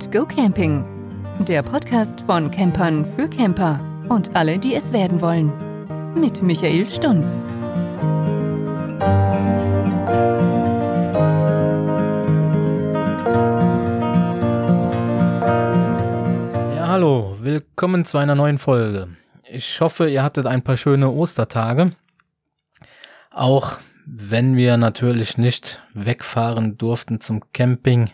and Go Camping. Der Podcast von Campern für Camper und alle, die es werden wollen. Mit Michael Stunz. Ja, hallo, willkommen zu einer neuen Folge. Ich hoffe, ihr hattet ein paar schöne Ostertage. Auch wenn wir natürlich nicht wegfahren durften zum Camping.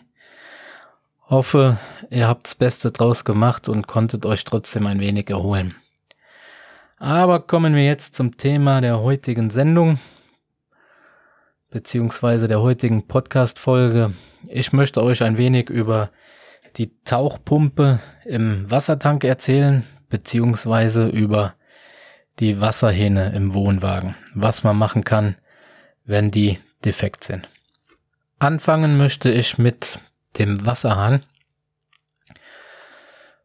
Hoffe, ihr habt's Beste draus gemacht und konntet euch trotzdem ein wenig erholen. Aber kommen wir jetzt zum Thema der heutigen Sendung, beziehungsweise der heutigen Podcast-Folge. Ich möchte euch ein wenig über die Tauchpumpe im Wassertank erzählen, beziehungsweise über die Wasserhähne im Wohnwagen, was man machen kann, wenn die defekt sind. Anfangen möchte ich mit dem Wasserhahn.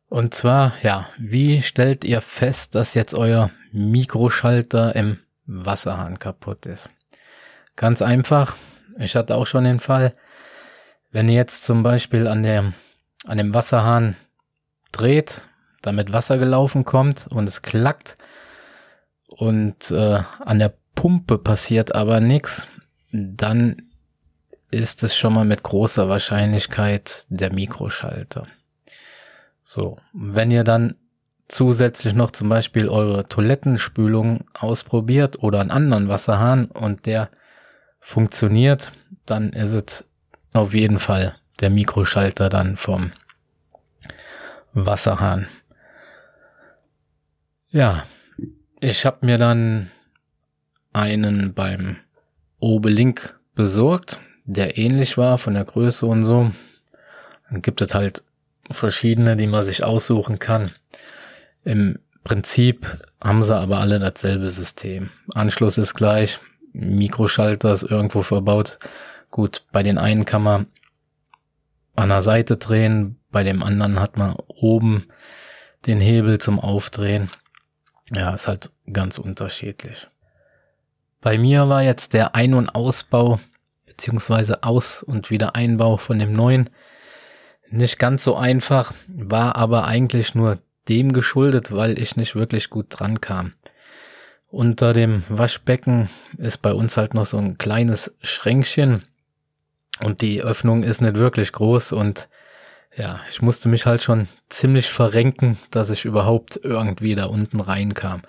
Und zwar, ja, wie stellt ihr fest, dass jetzt euer Mikroschalter im Wasserhahn kaputt ist? Ganz einfach. Ich hatte auch schon den Fall, wenn ihr jetzt zum Beispiel an dem, an dem Wasserhahn dreht, damit Wasser gelaufen kommt und es klackt und äh, an der Pumpe passiert aber nichts, dann ist es schon mal mit großer Wahrscheinlichkeit der Mikroschalter. So, wenn ihr dann zusätzlich noch zum Beispiel eure Toilettenspülung ausprobiert oder einen anderen Wasserhahn und der funktioniert, dann ist es auf jeden Fall der Mikroschalter dann vom Wasserhahn. Ja, ich habe mir dann einen beim Obelink besorgt, der ähnlich war von der Größe und so. Dann gibt es halt verschiedene, die man sich aussuchen kann. Im Prinzip haben sie aber alle dasselbe System. Anschluss ist gleich, Mikroschalter ist irgendwo verbaut. Gut, bei den einen kann man an der Seite drehen, bei dem anderen hat man oben den Hebel zum Aufdrehen. Ja, ist halt ganz unterschiedlich. Bei mir war jetzt der Ein- und Ausbau beziehungsweise Aus- und Wiedereinbau von dem neuen nicht ganz so einfach, war aber eigentlich nur dem geschuldet, weil ich nicht wirklich gut dran kam. Unter dem Waschbecken ist bei uns halt noch so ein kleines Schränkchen und die Öffnung ist nicht wirklich groß und ja, ich musste mich halt schon ziemlich verrenken, dass ich überhaupt irgendwie da unten reinkam.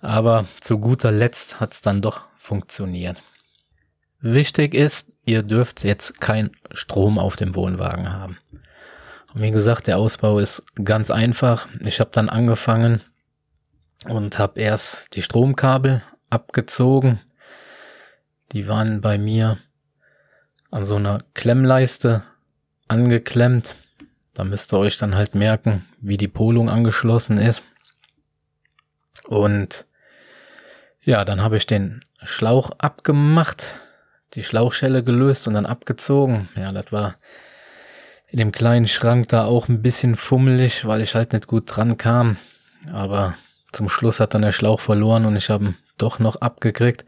Aber zu guter Letzt hat's dann doch funktioniert. Wichtig ist, ihr dürft jetzt kein Strom auf dem Wohnwagen haben. Und wie gesagt, der Ausbau ist ganz einfach. Ich habe dann angefangen und habe erst die Stromkabel abgezogen. Die waren bei mir an so einer Klemmleiste angeklemmt. Da müsst ihr euch dann halt merken, wie die Polung angeschlossen ist. Und ja, dann habe ich den Schlauch abgemacht, die Schlauchschelle gelöst und dann abgezogen. Ja, das war in dem kleinen Schrank da auch ein bisschen fummelig, weil ich halt nicht gut dran kam. Aber zum Schluss hat dann der Schlauch verloren und ich habe ihn doch noch abgekriegt.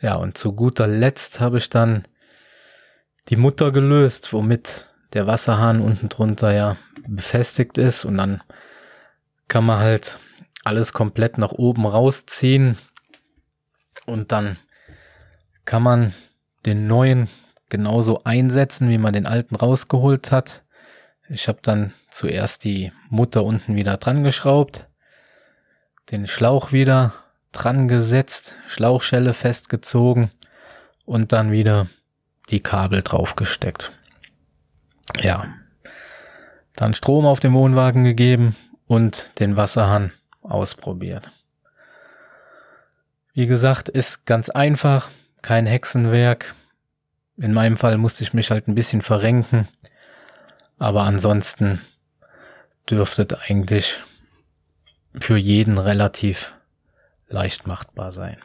Ja, und zu guter Letzt habe ich dann die Mutter gelöst, womit der Wasserhahn unten drunter ja befestigt ist und dann kann man halt alles komplett nach oben rausziehen und dann kann man den neuen genauso einsetzen, wie man den alten rausgeholt hat. Ich habe dann zuerst die Mutter unten wieder dran geschraubt, den Schlauch wieder dran gesetzt, Schlauchschelle festgezogen und dann wieder die Kabel draufgesteckt. Ja. Dann Strom auf den Wohnwagen gegeben und den Wasserhahn ausprobiert. Wie gesagt, ist ganz einfach, kein Hexenwerk. In meinem Fall musste ich mich halt ein bisschen verrenken, aber ansonsten dürfte eigentlich für jeden relativ leicht machbar sein.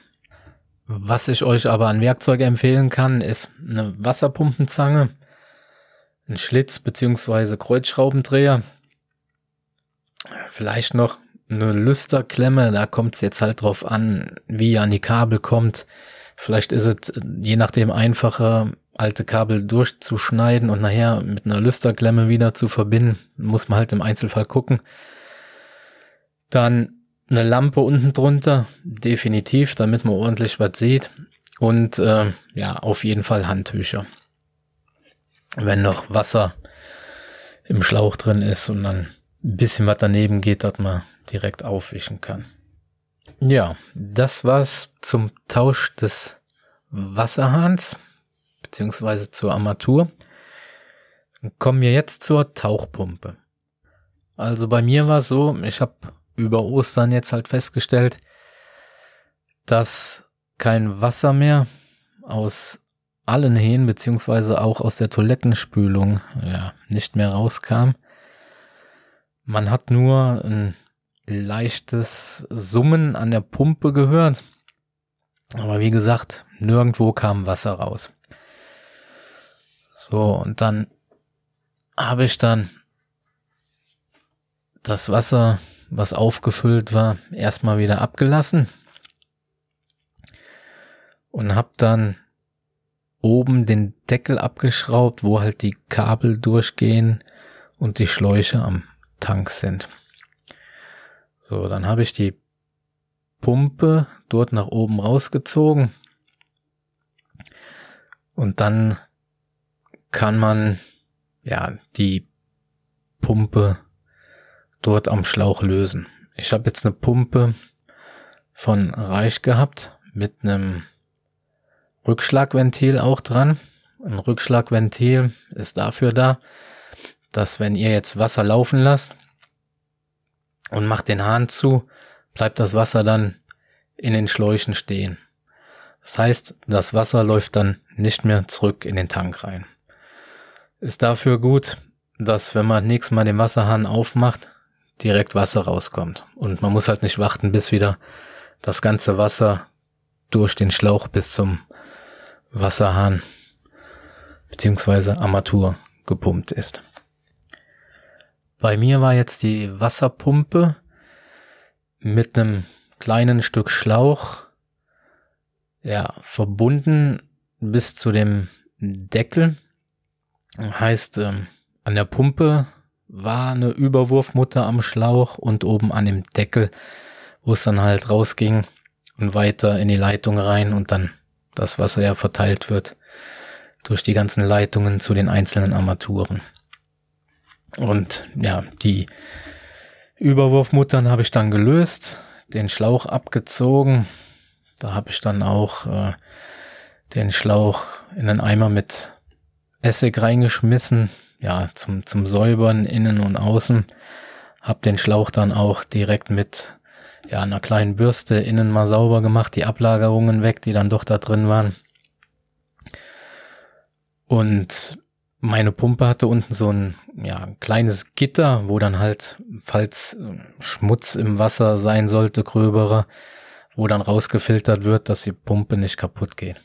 Was ich euch aber an Werkzeug empfehlen kann, ist eine Wasserpumpenzange, ein Schlitz beziehungsweise Kreuzschraubendreher, vielleicht noch eine Lüsterklemme, da kommt es jetzt halt drauf an, wie ihr an die Kabel kommt. Vielleicht ist es je nachdem einfacher, alte Kabel durchzuschneiden und nachher mit einer Lüsterklemme wieder zu verbinden. Muss man halt im Einzelfall gucken. Dann eine Lampe unten drunter, definitiv, damit man ordentlich was sieht. Und äh, ja, auf jeden Fall Handtücher. Wenn noch Wasser im Schlauch drin ist und dann ein bisschen was daneben geht, dass man direkt aufwischen kann. Ja, das war's zum Tausch des Wasserhahns beziehungsweise zur Armatur. Kommen wir jetzt zur Tauchpumpe. Also bei mir war es so, ich habe über Ostern jetzt halt festgestellt, dass kein Wasser mehr aus allen Hähnen beziehungsweise auch aus der Toilettenspülung ja, nicht mehr rauskam. Man hat nur ein leichtes Summen an der Pumpe gehört. Aber wie gesagt, nirgendwo kam Wasser raus. So, und dann habe ich dann das Wasser, was aufgefüllt war, erstmal wieder abgelassen und habe dann oben den Deckel abgeschraubt, wo halt die Kabel durchgehen und die Schläuche am Tank sind. So, dann habe ich die Pumpe dort nach oben rausgezogen. Und dann kann man ja die Pumpe dort am Schlauch lösen. Ich habe jetzt eine Pumpe von Reich gehabt mit einem Rückschlagventil auch dran. Ein Rückschlagventil ist dafür da, dass wenn ihr jetzt Wasser laufen lasst, und macht den Hahn zu, bleibt das Wasser dann in den Schläuchen stehen. Das heißt, das Wasser läuft dann nicht mehr zurück in den Tank rein. Ist dafür gut, dass wenn man nächstes Mal den Wasserhahn aufmacht, direkt Wasser rauskommt. Und man muss halt nicht warten, bis wieder das ganze Wasser durch den Schlauch bis zum Wasserhahn beziehungsweise Armatur gepumpt ist. Bei mir war jetzt die Wasserpumpe mit einem kleinen Stück Schlauch ja verbunden bis zu dem Deckel. Heißt, ähm, an der Pumpe war eine Überwurfmutter am Schlauch und oben an dem Deckel, wo es dann halt rausging und weiter in die Leitung rein und dann das Wasser ja verteilt wird durch die ganzen Leitungen zu den einzelnen Armaturen. Und ja, die Überwurfmuttern habe ich dann gelöst, den Schlauch abgezogen. Da habe ich dann auch äh, den Schlauch in einen Eimer mit Essig reingeschmissen, ja, zum, zum Säubern innen und außen. Hab den Schlauch dann auch direkt mit ja, einer kleinen Bürste innen mal sauber gemacht, die Ablagerungen weg, die dann doch da drin waren. Und meine Pumpe hatte unten so ein ja, kleines Gitter, wo dann halt, falls äh, Schmutz im Wasser sein sollte, gröberer, wo dann rausgefiltert wird, dass die Pumpe nicht kaputt geht.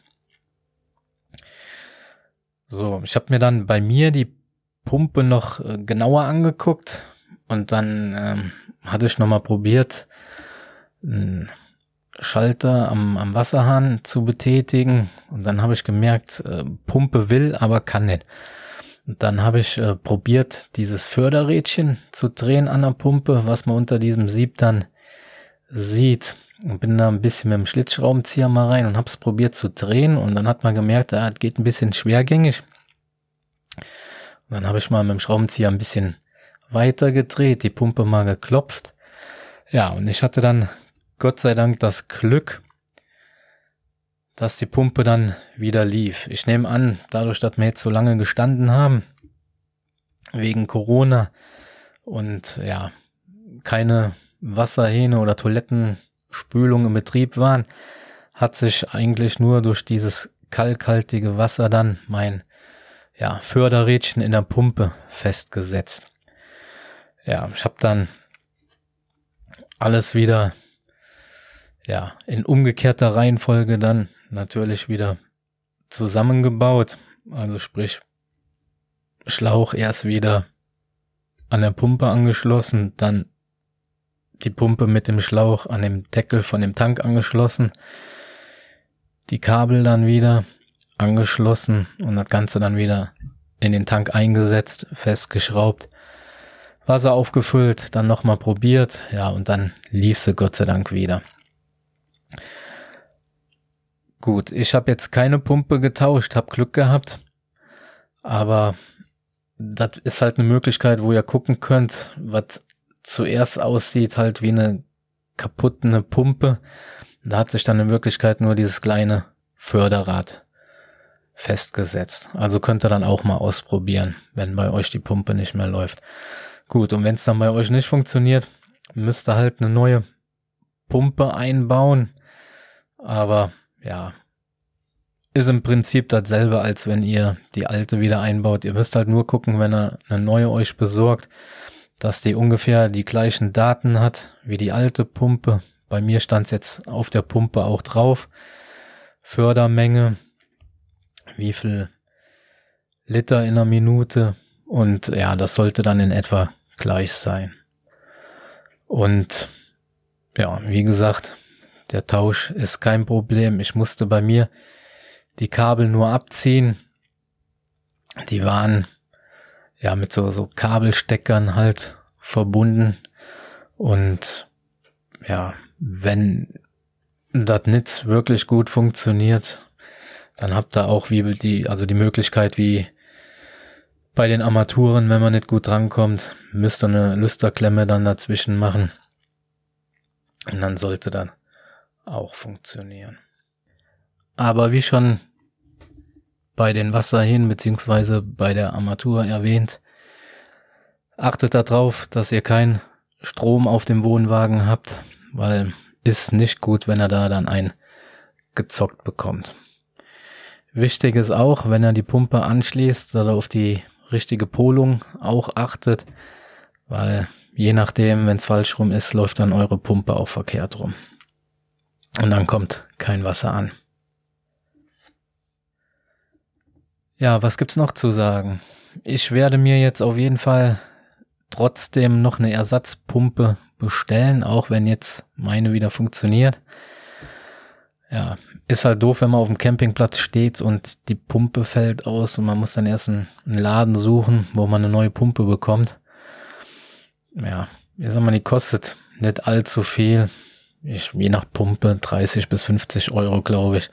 So, ich habe mir dann bei mir die Pumpe noch äh, genauer angeguckt und dann ähm, hatte ich nochmal probiert, einen Schalter am, am Wasserhahn zu betätigen und dann habe ich gemerkt, äh, Pumpe will, aber kann nicht. Dann habe ich äh, probiert, dieses Förderrädchen zu drehen an der Pumpe, was man unter diesem Sieb dann sieht. Und bin da ein bisschen mit dem Schlitzschraubenzieher mal rein und habe es probiert zu drehen. Und dann hat man gemerkt, ah, es geht ein bisschen schwergängig. Und dann habe ich mal mit dem Schraubenzieher ein bisschen weiter gedreht, die Pumpe mal geklopft. Ja, und ich hatte dann Gott sei Dank das Glück, dass die Pumpe dann wieder lief. Ich nehme an, dadurch, dass wir jetzt so lange gestanden haben, wegen Corona und ja, keine Wasserhähne oder Toilettenspülung im Betrieb waren, hat sich eigentlich nur durch dieses kalkhaltige Wasser dann mein ja, Förderrädchen in der Pumpe festgesetzt. Ja, ich habe dann alles wieder ja in umgekehrter Reihenfolge dann natürlich wieder zusammengebaut. Also sprich, Schlauch erst wieder an der Pumpe angeschlossen, dann die Pumpe mit dem Schlauch an dem Deckel von dem Tank angeschlossen, die Kabel dann wieder angeschlossen und das Ganze dann wieder in den Tank eingesetzt, festgeschraubt, Wasser aufgefüllt, dann nochmal probiert, ja, und dann lief sie Gott sei Dank wieder. Gut, ich habe jetzt keine Pumpe getauscht, habe Glück gehabt, aber das ist halt eine Möglichkeit, wo ihr gucken könnt, was zuerst aussieht halt wie eine kaputte Pumpe. Da hat sich dann in Wirklichkeit nur dieses kleine Förderrad festgesetzt. Also könnt ihr dann auch mal ausprobieren, wenn bei euch die Pumpe nicht mehr läuft. Gut, und wenn es dann bei euch nicht funktioniert, müsst ihr halt eine neue Pumpe einbauen. Aber ja, ist im Prinzip dasselbe, als wenn ihr die alte wieder einbaut. Ihr müsst halt nur gucken, wenn ihr eine neue euch besorgt, dass die ungefähr die gleichen Daten hat wie die alte Pumpe. Bei mir stand es jetzt auf der Pumpe auch drauf. Fördermenge, wie viel Liter in einer Minute und ja, das sollte dann in etwa gleich sein. Und ja, wie gesagt, der Tausch ist kein Problem. Ich musste bei mir die Kabel nur abziehen. Die waren ja mit so, so Kabelsteckern halt verbunden. Und ja, wenn das nicht wirklich gut funktioniert, dann habt ihr auch wie die, also die Möglichkeit, wie bei den Armaturen, wenn man nicht gut drankommt, müsst ihr eine Lüsterklemme dann dazwischen machen. Und dann sollte dann auch funktionieren. Aber wie schon bei den Wasserhähnen beziehungsweise bei der Armatur erwähnt, achtet darauf, dass ihr keinen Strom auf dem Wohnwagen habt, weil ist nicht gut, wenn er da dann ein gezockt bekommt. Wichtig ist auch, wenn er die Pumpe anschließt oder auf die richtige Polung auch achtet, weil je nachdem, wenn es falsch rum ist, läuft dann eure Pumpe auch verkehrt rum. Und dann kommt kein Wasser an. Ja, was gibt's noch zu sagen? Ich werde mir jetzt auf jeden Fall trotzdem noch eine Ersatzpumpe bestellen, auch wenn jetzt meine wieder funktioniert. Ja, ist halt doof, wenn man auf dem Campingplatz steht und die Pumpe fällt aus und man muss dann erst einen, Laden suchen, wo man eine neue Pumpe bekommt. Ja, wie soll man die kostet nicht allzu viel. Ich, je nach Pumpe 30 bis 50 Euro, glaube ich.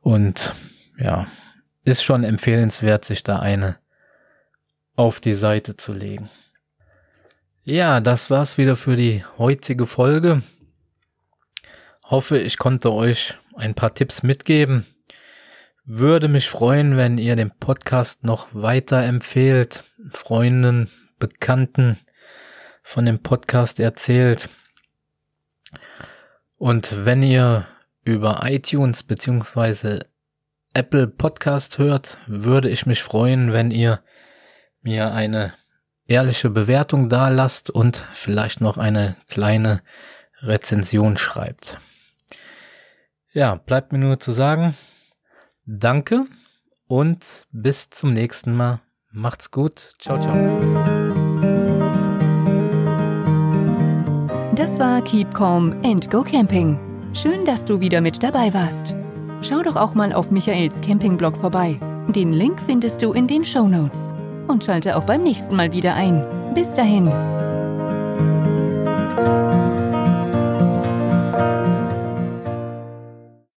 Und ja, ist schon empfehlenswert, sich da eine auf die Seite zu legen. Ja, das war's wieder für die heutige Folge. Hoffe, ich konnte euch ein paar Tipps mitgeben. Würde mich freuen, wenn ihr den Podcast noch weiter empfehlt, Freunden, Bekannten von dem Podcast erzählt. Und wenn ihr über iTunes beziehungsweise Apple Podcast hört, würde ich mich freuen, wenn ihr mir eine ehrliche Bewertung da lasst und vielleicht noch eine kleine Rezension schreibt. Ja, bleibt mir nur zu sagen, danke und bis zum nächsten Mal. Macht's gut. Ciao, ciao. Das war Keep Calm and Go Camping. Schön, dass du wieder mit dabei warst. Schau doch auch mal auf Michaels Campingblog vorbei. Den Link findest du in den Show Notes. Und schalte auch beim nächsten Mal wieder ein. Bis dahin.